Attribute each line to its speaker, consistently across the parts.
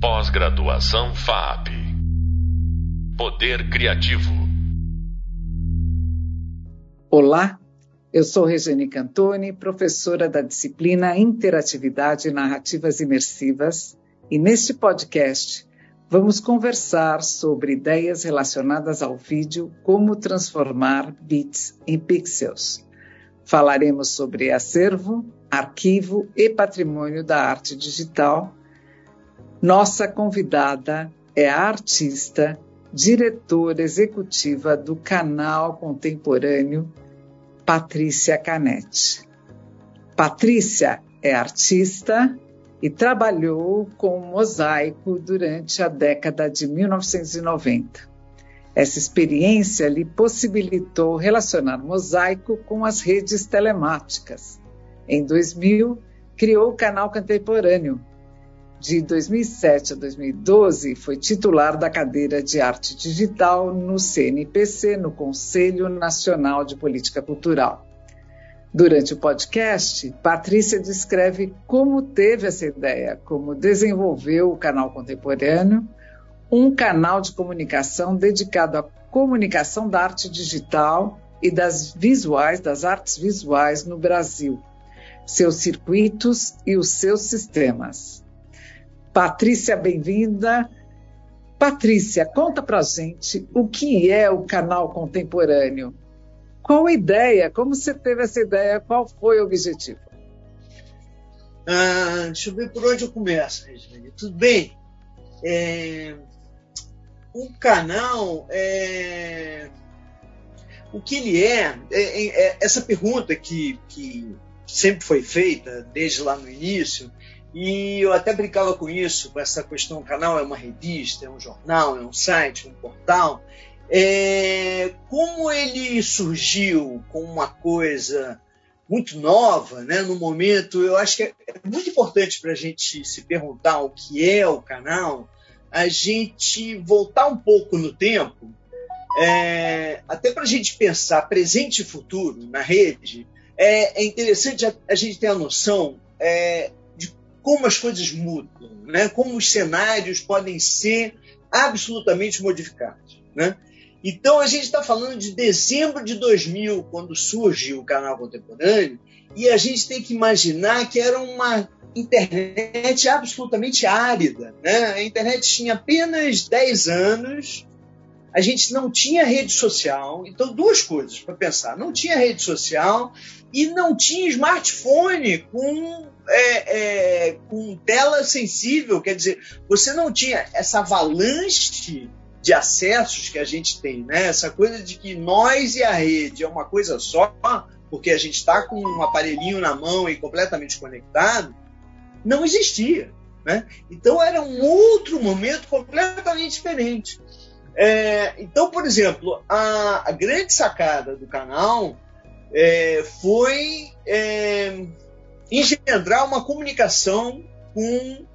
Speaker 1: Pós-graduação FAP. Poder Criativo.
Speaker 2: Olá, eu sou Regiane Cantoni, professora da disciplina Interatividade e Narrativas Imersivas, e neste podcast vamos conversar sobre ideias relacionadas ao vídeo, como transformar bits em pixels. Falaremos sobre acervo, arquivo e patrimônio da arte digital. Nossa convidada é a artista, diretora executiva do canal contemporâneo Patrícia Canetti. Patrícia é artista e trabalhou com mosaico durante a década de 1990. Essa experiência lhe possibilitou relacionar mosaico com as redes telemáticas. Em 2000, criou o canal Contemporâneo. De 2007 a 2012, foi titular da cadeira de arte digital no CNPC, no Conselho Nacional de Política Cultural. Durante o podcast, Patrícia descreve como teve essa ideia, como desenvolveu o canal contemporâneo um canal de comunicação dedicado à comunicação da arte digital e das visuais, das artes visuais no Brasil, seus circuitos e os seus sistemas. Patrícia, bem-vinda. Patrícia, conta pra gente o que é o canal contemporâneo. Qual a ideia? Como você teve essa ideia? Qual foi o objetivo?
Speaker 3: Ah, deixa eu ver por onde eu começo, Regina. Tudo bem? É, o canal, é, o que ele é, é, é, é, essa pergunta que, que sempre foi feita desde lá no início, e eu até brincava com isso, com essa questão: o canal é uma revista, é um jornal, é um site, um portal. É, como ele surgiu com uma coisa muito nova, né, no momento, eu acho que é muito importante para a gente se perguntar o que é o canal, a gente voltar um pouco no tempo, é, até para a gente pensar presente e futuro na rede, é, é interessante a, a, gente ter a noção é, como as coisas mudam, né? como os cenários podem ser absolutamente modificados. Né? Então, a gente está falando de dezembro de 2000, quando surge o canal contemporâneo, e a gente tem que imaginar que era uma internet absolutamente árida. Né? A internet tinha apenas 10 anos, a gente não tinha rede social. Então, duas coisas para pensar: não tinha rede social e não tinha smartphone com, é, é, com tela sensível. Quer dizer, você não tinha essa avalanche de acessos que a gente tem, né? Essa coisa de que nós e a rede é uma coisa só, porque a gente está com um aparelhinho na mão e completamente conectado não existia. Né? Então era um outro momento completamente diferente. É, então, por exemplo, a, a, grande sacada do canal é, foi é, engendrar uma comunicação com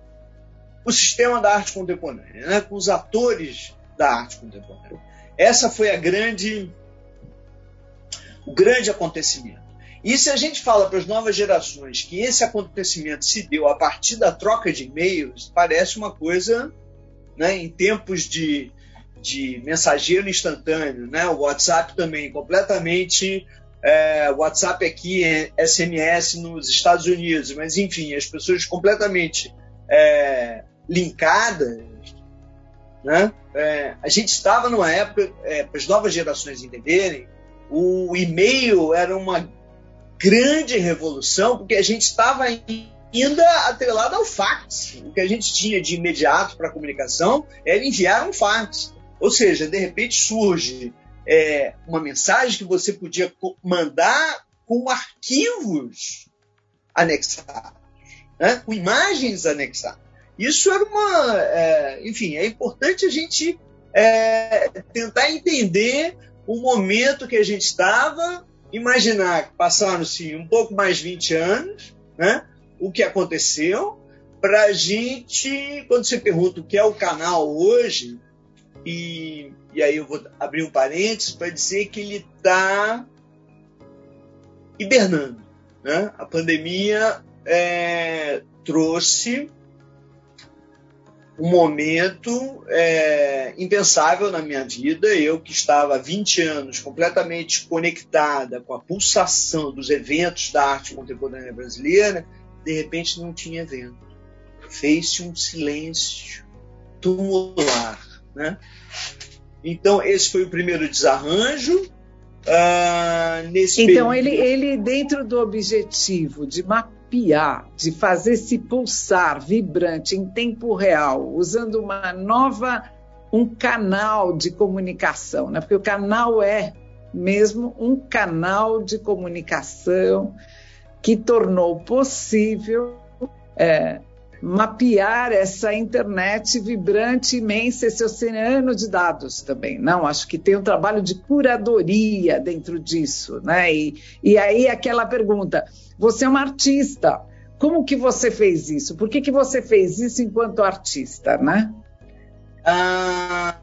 Speaker 3: o sistema da arte contemporânea, né? com os atores da arte contemporânea. Essa foi a grande, o grande acontecimento. E se a gente fala para as novas gerações que esse acontecimento se deu a partir da troca de e-mails, parece uma coisa, né, em tempos de, de mensageiro instantâneo, né, o WhatsApp também completamente, é, WhatsApp aqui, SMS nos Estados Unidos, mas enfim, as pessoas completamente é, linkadas, né, é, a gente estava numa época, é, para as novas gerações entenderem, o e-mail era uma grande revolução, porque a gente estava ainda atrelado ao fax. O que a gente tinha de imediato para comunicação era enviar um fax. Ou seja, de repente surge é, uma mensagem que você podia mandar com arquivos anexados, né? com imagens anexadas. Isso era uma. É, enfim, é importante a gente é, tentar entender o momento que a gente estava imaginar que passaram-se um pouco mais de 20 anos, né? o que aconteceu, para a gente, quando você pergunta o que é o canal hoje, e, e aí eu vou abrir um parênteses para dizer que ele está hibernando. Né? A pandemia é, trouxe um momento é, impensável na minha vida. Eu que estava há 20 anos completamente conectada com a pulsação dos eventos da arte contemporânea brasileira, de repente não tinha evento. Fez-se um silêncio tumular. Né? Então, esse foi o primeiro desarranjo. Uh,
Speaker 2: então, período... ele, ele, dentro do objetivo de mapear, de fazer se pulsar vibrante em tempo real, usando uma nova, um canal de comunicação, né? porque o canal é mesmo um canal de comunicação que tornou possível é, mapear essa internet vibrante, imensa, esse oceano de dados também. Não, acho que tem um trabalho de curadoria dentro disso, né? E, e aí aquela pergunta: você é uma artista, como que você fez isso? Por que, que você fez isso enquanto artista, né?
Speaker 3: Ah,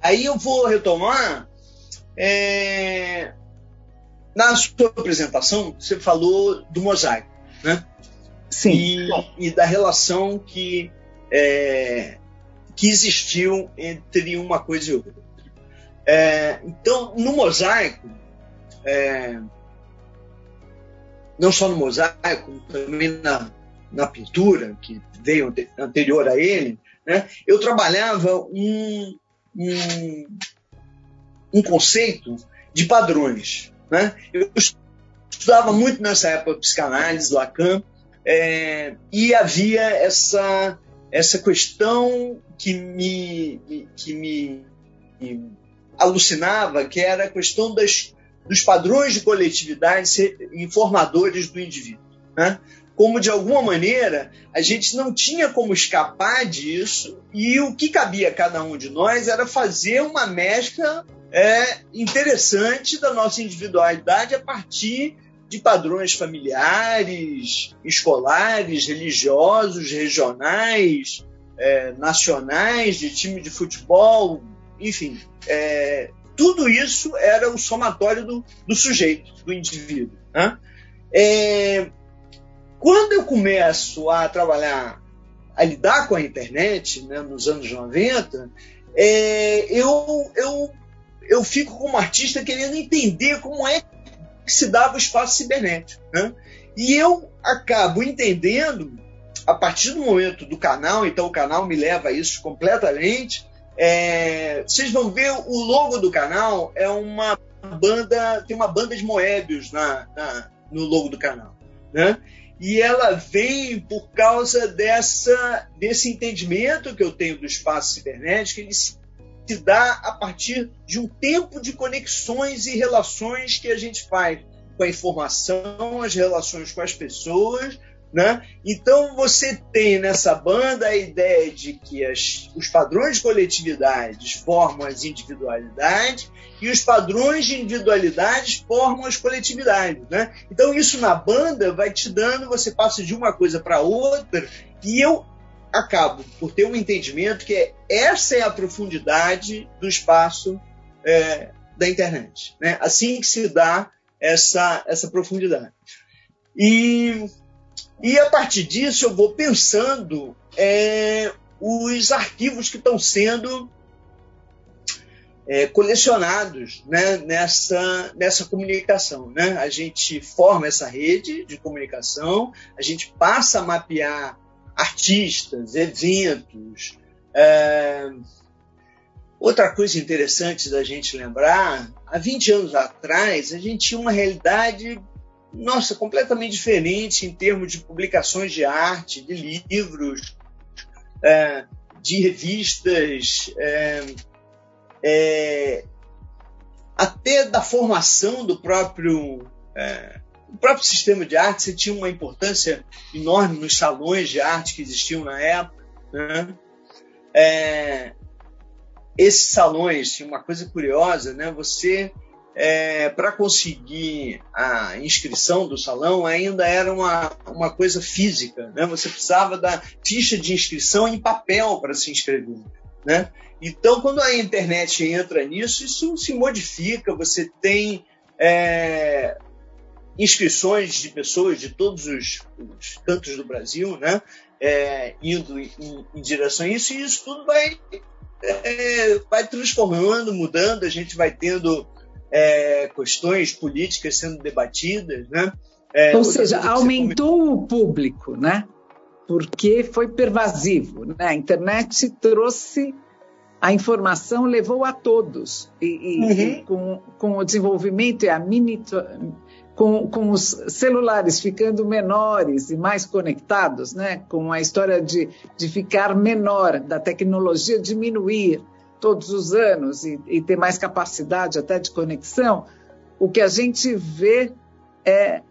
Speaker 3: aí eu vou retomar. É, na sua apresentação, você falou do mosaico, né?
Speaker 2: Sim.
Speaker 3: E, e da relação que, é, que existiu entre uma coisa e outra. É, então, no mosaico, é, não só no mosaico, também na, na pintura, que veio anterior a ele, né, eu trabalhava um, um, um conceito de padrões. Né? Eu estudava muito nessa época psicanálise, Lacan, é, e havia essa, essa questão que me, que me, alucinava, que era a questão das, dos padrões de coletividade ser informadores do indivíduo. Né? Como, de alguma maneira, a gente não tinha como escapar disso, e o que cabia a cada um de nós era fazer uma mescla é, interessante da nossa individualidade a partir de padrões familiares, escolares, religiosos, regionais, é, nacionais, de time de futebol, enfim. É, tudo isso era o somatório do, do sujeito, do indivíduo. Né? É, quando eu começo a trabalhar, a lidar com a internet, né, nos anos 90, é, eu, eu, eu fico como artista querendo entender como é que se dava o espaço cibernético. Né? E eu acabo entendendo, a partir do momento do canal, então o canal me leva a isso completamente. É, vocês vão ver o logo do canal é uma banda, tem uma banda de Moebius na, na no logo do canal. Né? E ela vem por causa dessa, desse entendimento que eu tenho do espaço cibernético, ele se se dá a partir de um tempo de conexões e relações que a gente faz com a informação, as relações com as pessoas, né? Então você tem nessa banda a ideia de que as, os padrões de coletividades formam as individualidades e os padrões de individualidades formam as coletividades, né? Então isso na banda vai te dando, você passa de uma coisa para outra e eu acabo por ter um entendimento que é, essa é a profundidade do espaço é, da internet. Né? Assim que se dá essa, essa profundidade. E, e a partir disso eu vou pensando é, os arquivos que estão sendo é, colecionados né, nessa, nessa comunicação. Né? A gente forma essa rede de comunicação, a gente passa a mapear artistas, eventos. É... Outra coisa interessante da gente lembrar, há 20 anos atrás, a gente tinha uma realidade, nossa, completamente diferente em termos de publicações de arte, de livros, é, de revistas, é, é até da formação do próprio é, o próprio sistema de arte tinha uma importância enorme nos salões de arte que existiam na época. Né? É, esses salões, uma coisa curiosa, né? você, é, para conseguir a inscrição do salão, ainda era uma, uma coisa física. Né? Você precisava da ficha de inscrição em papel para se inscrever. Né? Então, quando a internet entra nisso, isso se modifica. Você tem é, inscrições de pessoas de todos os, os cantos do Brasil, né? é, indo em, em, direção a isso, e isso tudo vai, é, vai transformando, mudando, a gente vai tendo é, questões políticas sendo debatidas, né?
Speaker 2: É, Ou seja, aumentou o público, né? Porque foi pervasivo, né? A internet trouxe a informação, levou a todos e, e, uhum. e com, com o desenvolvimento e a mini com, com os celulares ficando menores e mais conectados, né? com a história de, de ficar menor, da tecnologia diminuir todos os anos e, e ter mais capacidade até de conexão, o que a gente vê é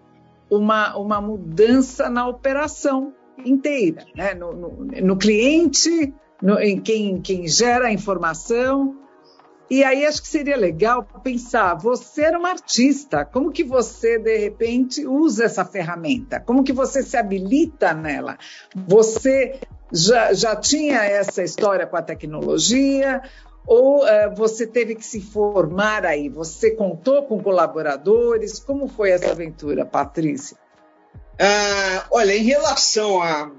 Speaker 2: uma, uma mudança na operação inteira, né? no, no, no cliente, no, em quem, quem gera a informação, e aí acho que seria legal pensar, você era uma artista, como que você de repente usa essa ferramenta? Como que você se habilita nela? Você já, já tinha essa história com a tecnologia ou uh, você teve que se formar aí? Você contou com colaboradores? Como foi essa aventura, Patrícia?
Speaker 3: Uh, olha, em relação a,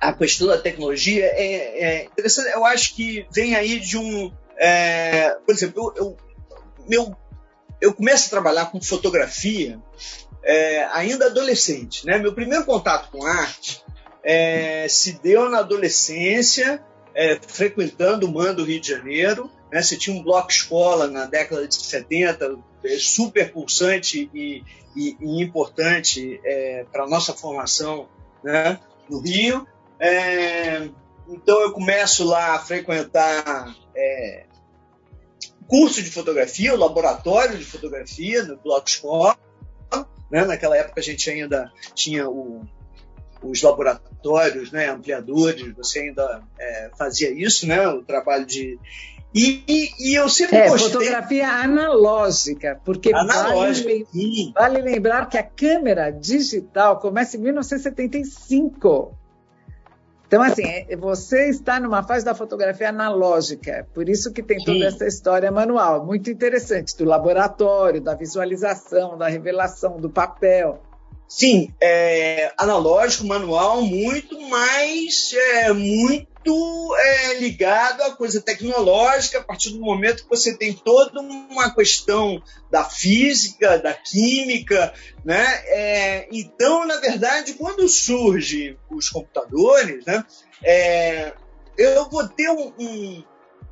Speaker 3: a questão da tecnologia, é, é interessante, eu acho que vem aí de um é, por exemplo, eu, eu, meu, eu começo a trabalhar com fotografia é, ainda adolescente. Né? Meu primeiro contato com arte é, se deu na adolescência, é, frequentando o MAN do Rio de Janeiro. Né? Você tinha um bloco escola na década de 70, é, super pulsante e, e, e importante é, para a nossa formação né? no Rio. Então eu começo lá a frequentar é, curso de fotografia, o laboratório de fotografia no Bloco Escola. Né? Naquela época a gente ainda tinha o, os laboratórios, né, ampliadores, você ainda é, fazia isso, né, o trabalho de... E, e, e eu sempre
Speaker 2: é,
Speaker 3: gostei...
Speaker 2: fotografia analógica, porque analógica, vale, vale lembrar que a câmera digital começa em 1975. Então, assim, é, você está numa fase da fotografia analógica, por isso que tem toda Sim. essa história manual, muito interessante, do laboratório, da visualização, da revelação, do papel.
Speaker 3: Sim, é, analógico, manual, muito mais, é, muito é, ligado à coisa tecnológica, a partir do momento que você tem toda uma questão da física, da química, né? É, então, na verdade, quando surgem os computadores, né? É, eu vou ter um, um,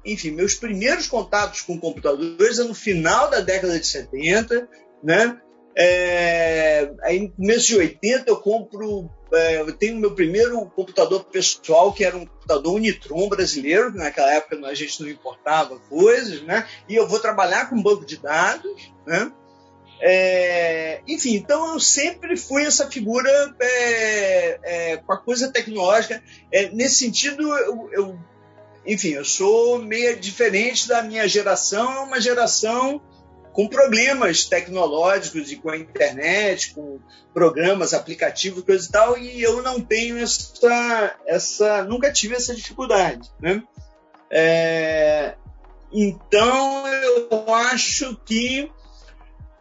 Speaker 3: enfim, meus primeiros contatos com computadores é no final da década de 70, né? É, aí no começo de 80 eu compro, eu tenho meu primeiro computador pessoal, que era um computador Unitron brasileiro, que naquela época a gente não importava coisas, né? E eu vou trabalhar com banco de dados, né? É, enfim, então eu sempre fui essa figura é, é, com a coisa tecnológica. É, nesse sentido, eu, eu, enfim, eu sou meio diferente da minha geração, é uma geração com problemas tecnológicos e com a internet, com programas, aplicativos, coisa e tal, e eu não tenho essa, essa nunca tive essa dificuldade, né? É, então eu acho que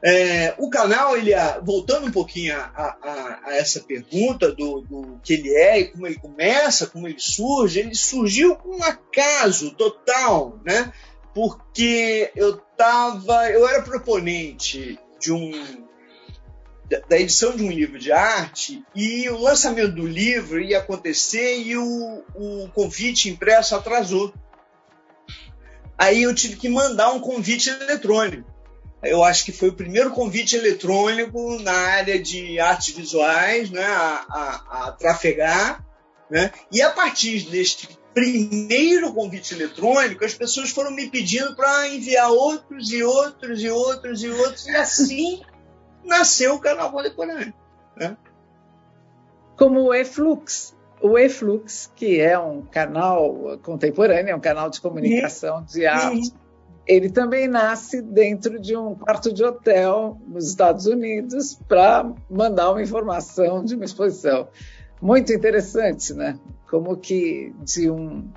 Speaker 3: é, o canal, ele, voltando um pouquinho a, a, a essa pergunta do, do, que ele é e como ele começa, como ele surge, ele surgiu com um acaso total, né? Porque eu tava, eu era proponente de um da edição de um livro de arte e o lançamento do livro ia acontecer e o, o convite impresso atrasou. Aí eu tive que mandar um convite eletrônico. Eu acho que foi o primeiro convite eletrônico na área de artes visuais né, a, a, a trafegar. Né? E a partir deste primeiro convite eletrônico, as pessoas foram me pedindo para enviar outros e outros e outros e outros, e assim nasceu o canal contemporâneo. Né?
Speaker 2: Como o eFlux. O eFlux, que é um canal contemporâneo, é um canal de comunicação de arte, ele também nasce dentro de um quarto de hotel nos Estados Unidos para mandar uma informação de uma exposição. Muito interessante, né? como que de um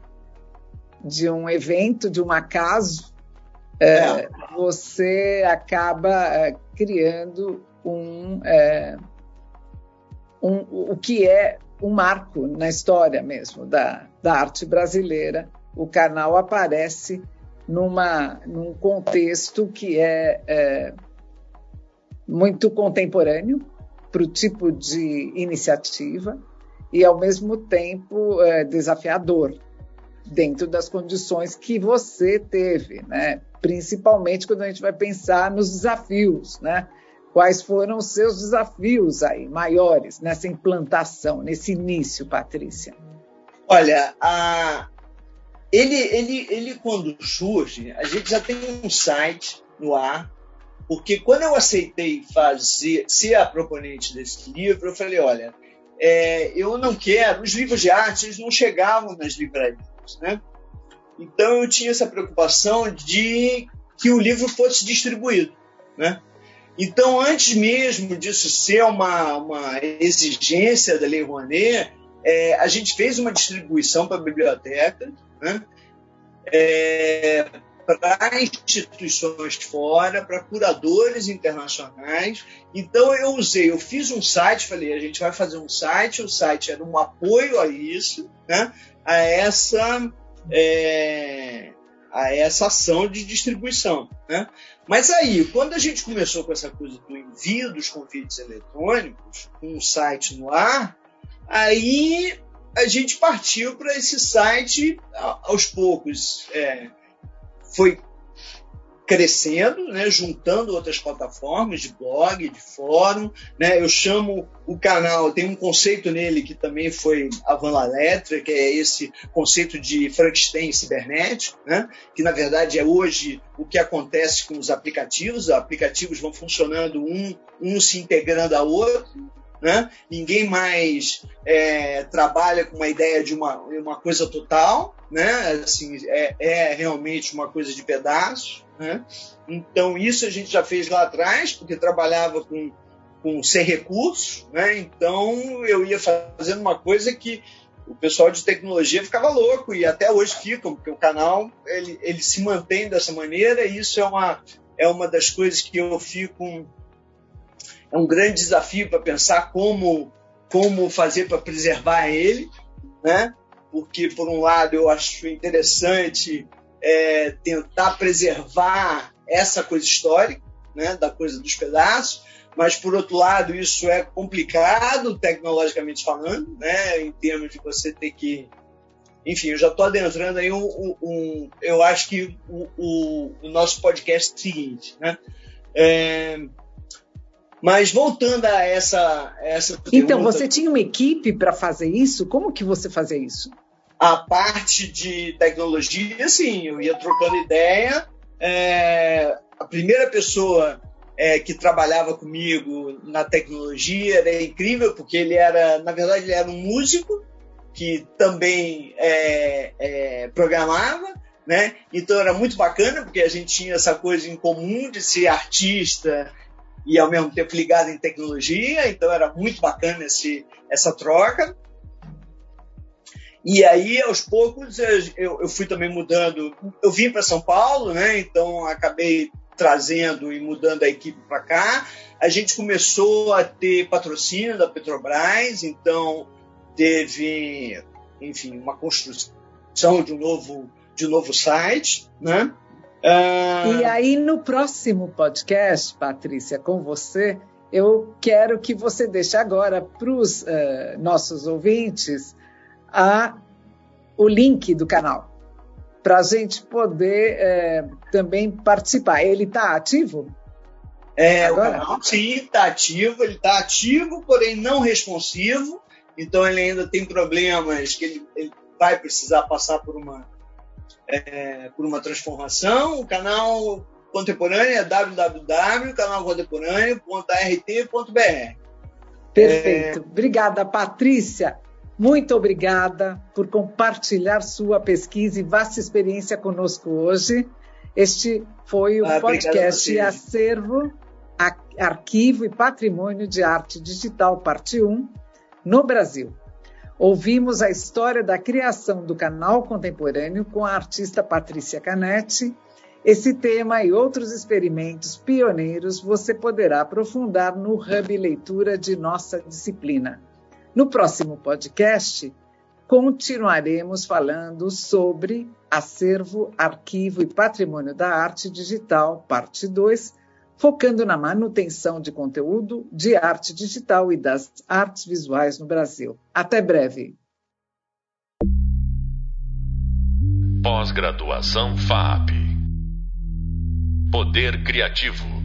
Speaker 2: de um evento, de um acaso, é, é. você acaba é, criando um, é, um, o que é um marco na história mesmo da, da arte brasileira. O canal aparece numa, num contexto que é, é muito contemporâneo para o tipo de iniciativa e, ao mesmo tempo, é, desafiador dentro das condições que você teve, né? principalmente quando a gente vai pensar nos desafios, né? Quais foram os seus desafios aí maiores nessa implantação, nesse início, Patrícia?
Speaker 3: Olha, a... ele, ele, ele quando surge, a gente já tem um site no ar, porque quando eu aceitei fazer, ser a proponente desse livro, eu falei, olha, é, eu não quero, os livros de arte eles não chegavam nas livrarias, né? Então eu tinha essa preocupação de que o livro fosse distribuído, né? Então, antes mesmo disso ser uma, uma exigência da Lei Rouanet, é, a gente fez uma distribuição para a biblioteca, né? É, para instituições fora, para curadores internacionais. Então eu usei, eu fiz um site, falei, a gente vai fazer um site, o site era um apoio a isso, né? a essa é, a essa ação de distribuição. Né? Mas aí, quando a gente começou com essa coisa do envio dos convites eletrônicos, com um site no ar, aí a gente partiu para esse site aos poucos. É, foi crescendo, né, juntando outras plataformas de blog, de fórum. Né, eu chamo o canal, tem um conceito nele que também foi a Van La Letra, que é esse conceito de Frankenstein cibernético, né, que na verdade é hoje o que acontece com os aplicativos. Os aplicativos vão funcionando um, um se integrando ao outro. Né? Ninguém mais é, trabalha com uma ideia de uma, uma coisa total, né? assim, é, é realmente uma coisa de pedaço. Né? Então, isso a gente já fez lá atrás, porque trabalhava com, com sem recursos, né? então eu ia fazendo uma coisa que o pessoal de tecnologia ficava louco e até hoje ficam, porque o canal ele, ele se mantém dessa maneira e isso é uma, é uma das coisas que eu fico. É um grande desafio para pensar como, como fazer para preservar ele, né? porque, por um lado, eu acho interessante é, tentar preservar essa coisa histórica, né, da coisa dos pedaços, mas por outro lado isso é complicado tecnologicamente falando, né, em termos de você ter que, enfim, eu já estou adentrando aí um, um, um, eu acho que o, o, o, nosso podcast é o seguinte, né, é, mas voltando a essa, essa
Speaker 2: então você tinha uma equipe para fazer isso? Como que você fazia isso?
Speaker 3: A parte de tecnologia, sim, eu ia trocando ideia. É, a primeira pessoa é, que trabalhava comigo na tecnologia era incrível, porque ele era, na verdade, ele era um músico que também é, é, programava, né? Então era muito bacana, porque a gente tinha essa coisa em comum de ser artista e ao mesmo tempo ligado em tecnologia, então era muito bacana esse, essa troca. E aí, aos poucos, eu, eu fui também mudando. Eu vim para São Paulo, né? Então acabei trazendo e mudando a equipe para cá. A gente começou a ter patrocínio da Petrobras, então teve, enfim, uma construção de um novo, de um novo site, né?
Speaker 2: Ah... E aí, no próximo podcast, Patrícia, com você, eu quero que você deixe agora para os uh, nossos ouvintes a, o link do canal para a gente poder é, também participar. Ele está ativo?
Speaker 3: É, Agora? o canal sim está ativo, ele está ativo, porém não responsivo, então ele ainda tem problemas que ele, ele vai precisar passar por uma, é, por uma transformação. O canal contemporâneo é www.canalcontemporâneo.rt.br.
Speaker 2: Perfeito. É... Obrigada, Patrícia. Muito obrigada por compartilhar sua pesquisa e vasta experiência conosco hoje. Este foi o ah, podcast Acervo, Arquivo e Patrimônio de Arte Digital, parte 1, no Brasil. Ouvimos a história da criação do canal contemporâneo com a artista Patrícia Canetti. Esse tema e outros experimentos pioneiros você poderá aprofundar no Hub Leitura de nossa disciplina. No próximo podcast, continuaremos falando sobre acervo, arquivo e patrimônio da arte digital, parte 2, focando na manutenção de conteúdo de arte digital e das artes visuais no Brasil. Até breve.
Speaker 1: Pós-graduação FAP. Poder Criativo.